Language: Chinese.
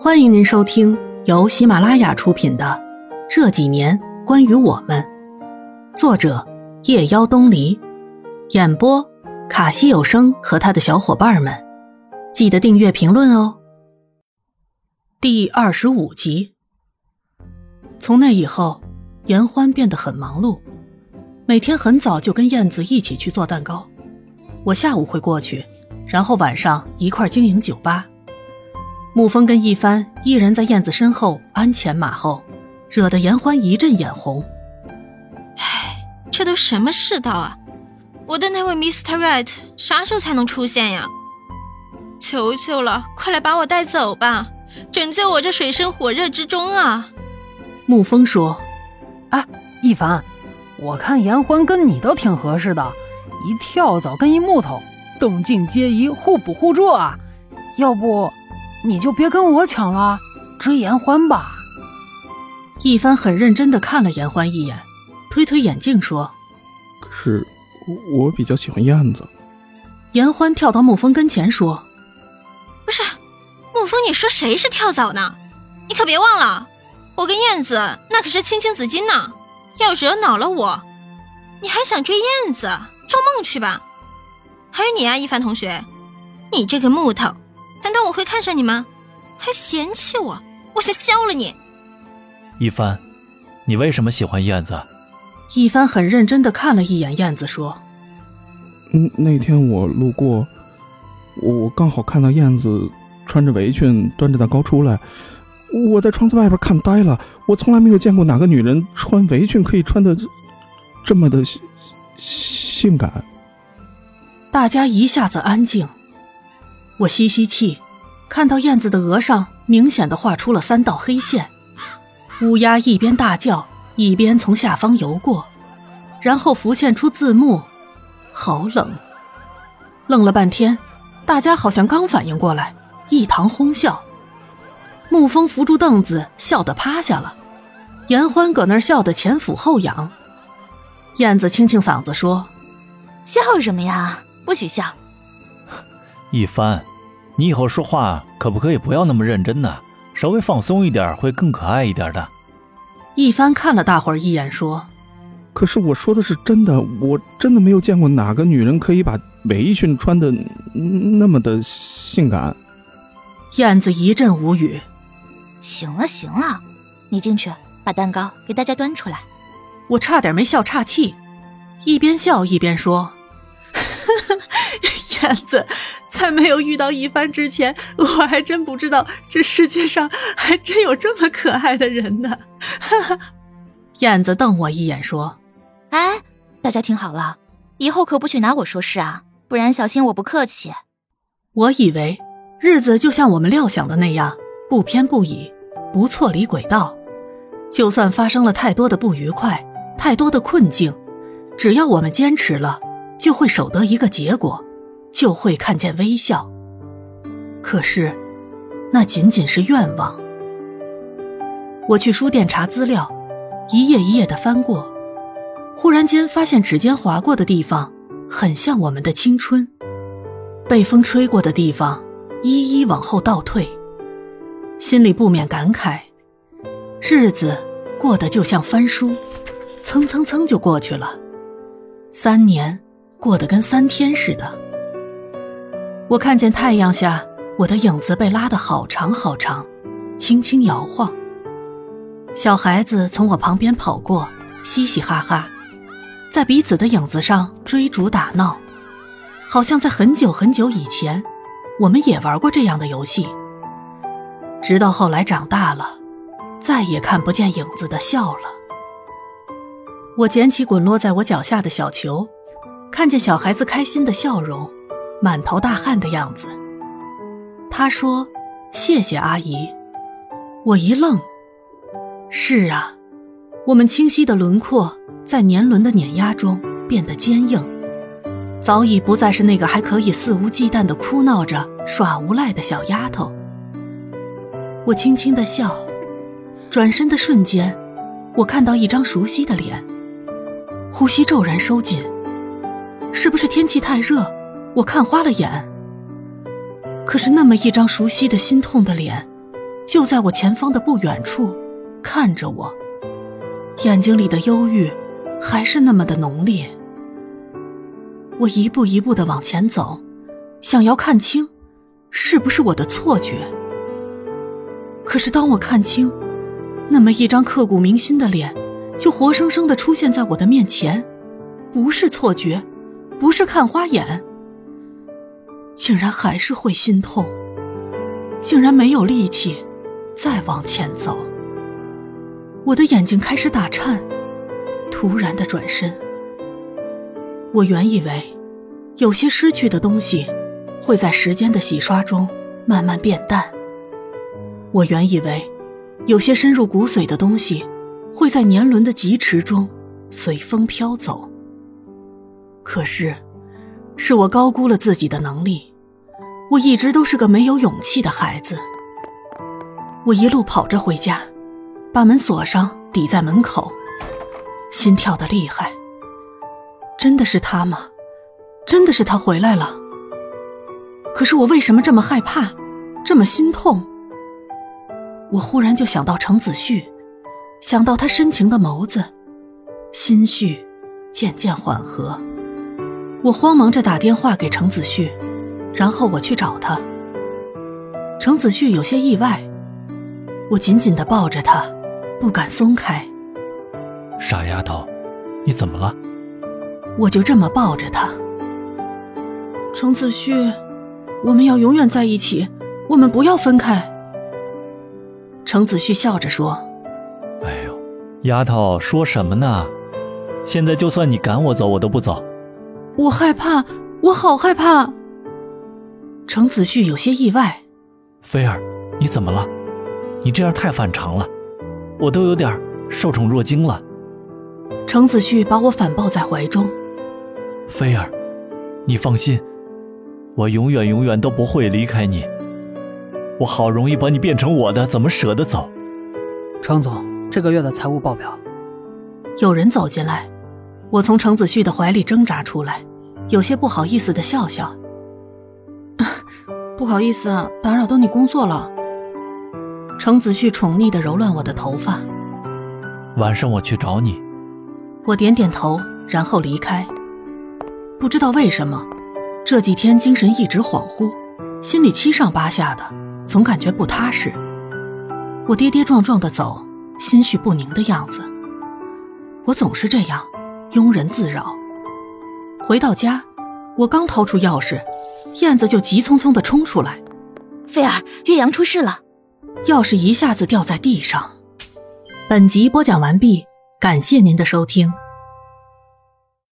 欢迎您收听由喜马拉雅出品的《这几年关于我们》，作者夜妖东篱，演播卡西有声和他的小伙伴们。记得订阅、评论哦。第二十五集。从那以后，严欢变得很忙碌，每天很早就跟燕子一起去做蛋糕。我下午会过去，然后晚上一块经营酒吧。沐风跟一帆一人在燕子身后鞍前马后，惹得严欢一阵眼红。唉，这都什么世道啊！我的那位 Mr. Right 啥时候才能出现呀？求求了，快来把我带走吧，拯救我这水深火热之中啊！沐风说：“啊，一凡，我看严欢跟你倒挺合适的，一跳蚤跟一木头，动静皆宜，互补互助啊！要不你就别跟我抢了，追严欢吧。”一帆很认真的看了严欢一眼，推推眼镜说：“可是我比较喜欢燕子。”严欢跳到沐风跟前说：“不是，沐风，你说谁是跳蚤呢？你可别忘了。”我跟燕子那可是青青子衿呢，要惹恼了我，你还想追燕子？做梦去吧！还有你啊，一帆同学，你这个木头，难道我会看上你吗？还嫌弃我？我想削了你！一帆，你为什么喜欢燕子？一帆很认真的看了一眼燕子，说：“嗯，那天我路过，我我刚好看到燕子穿着围裙，端着蛋糕出来。”我在窗子外边看呆了，我从来没有见过哪个女人穿围裙可以穿的这么的性感。大家一下子安静，我吸吸气，看到燕子的额上明显的画出了三道黑线。乌鸦一边大叫，一边从下方游过，然后浮现出字幕。好冷，愣了半天，大家好像刚反应过来，一堂哄笑。沐风扶住凳子，笑得趴下了。严欢搁那儿笑得前俯后仰。燕子清清嗓子说：“笑什么呀？不许笑！”一帆，你以后说话可不可以不要那么认真呢？稍微放松一点，会更可爱一点的。一帆看了大伙儿一眼，说：“可是我说的是真的，我真的没有见过哪个女人可以把围裙穿的那么的性感。”燕子一阵无语。行了行了，你进去把蛋糕给大家端出来。我差点没笑岔气，一边笑一边说：“ 燕子，在没有遇到一帆之前，我还真不知道这世界上还真有这么可爱的人呢。”燕子瞪我一眼说：“哎，大家听好了，以后可不许拿我说事啊，不然小心我不客气。”我以为日子就像我们料想的那样。不偏不倚，不错离轨道。就算发生了太多的不愉快，太多的困境，只要我们坚持了，就会守得一个结果，就会看见微笑。可是，那仅仅是愿望。我去书店查资料，一页一页的翻过，忽然间发现指尖划过的地方，很像我们的青春。被风吹过的地方，一一往后倒退。心里不免感慨，日子过得就像翻书，蹭蹭蹭就过去了。三年过得跟三天似的。我看见太阳下，我的影子被拉得好长好长，轻轻摇晃。小孩子从我旁边跑过，嘻嘻哈哈，在彼此的影子上追逐打闹，好像在很久很久以前，我们也玩过这样的游戏。直到后来长大了，再也看不见影子的笑了。我捡起滚落在我脚下的小球，看见小孩子开心的笑容，满头大汗的样子。他说：“谢谢阿姨。”我一愣。是啊，我们清晰的轮廓在年轮的碾压中变得坚硬，早已不再是那个还可以肆无忌惮的哭闹着耍无赖的小丫头。我轻轻的笑，转身的瞬间，我看到一张熟悉的脸，呼吸骤然收紧。是不是天气太热，我看花了眼？可是那么一张熟悉的心痛的脸，就在我前方的不远处，看着我，眼睛里的忧郁还是那么的浓烈。我一步一步的往前走，想要看清，是不是我的错觉。可是当我看清，那么一张刻骨铭心的脸，就活生生的出现在我的面前，不是错觉，不是看花眼，竟然还是会心痛，竟然没有力气再往前走。我的眼睛开始打颤，突然的转身。我原以为，有些失去的东西，会在时间的洗刷中慢慢变淡。我原以为，有些深入骨髓的东西，会在年轮的疾驰中随风飘走。可是，是我高估了自己的能力。我一直都是个没有勇气的孩子。我一路跑着回家，把门锁上，抵在门口，心跳的厉害。真的是他吗？真的是他回来了。可是我为什么这么害怕，这么心痛？我忽然就想到程子旭，想到他深情的眸子，心绪渐渐缓和。我慌忙着打电话给程子旭，然后我去找他。程子旭有些意外，我紧紧的抱着他，不敢松开。傻丫头，你怎么了？我就这么抱着他，程子旭，我们要永远在一起，我们不要分开。程子旭笑着说：“哎呦，丫头说什么呢？现在就算你赶我走，我都不走。我害怕，我好害怕。”程子旭有些意外：“菲儿，你怎么了？你这样太反常了，我都有点受宠若惊了。”程子旭把我反抱在怀中。菲儿，你放心，我永远永远都不会离开你。我好容易把你变成我的，怎么舍得走？程总，这个月的财务报表。有人走进来，我从程子旭的怀里挣扎出来，有些不好意思的笑笑。不好意思，打扰到你工作了。程子旭宠溺的揉乱我的头发。晚上我去找你。我点点头，然后离开。不知道为什么，这几天精神一直恍惚，心里七上八下的，总感觉不踏实。我跌跌撞撞的走，心绪不宁的样子。我总是这样，庸人自扰。回到家，我刚掏出钥匙，燕子就急匆匆的冲出来：“菲儿，岳阳出事了！”钥匙一下子掉在地上。本集播讲完毕，感谢您的收听。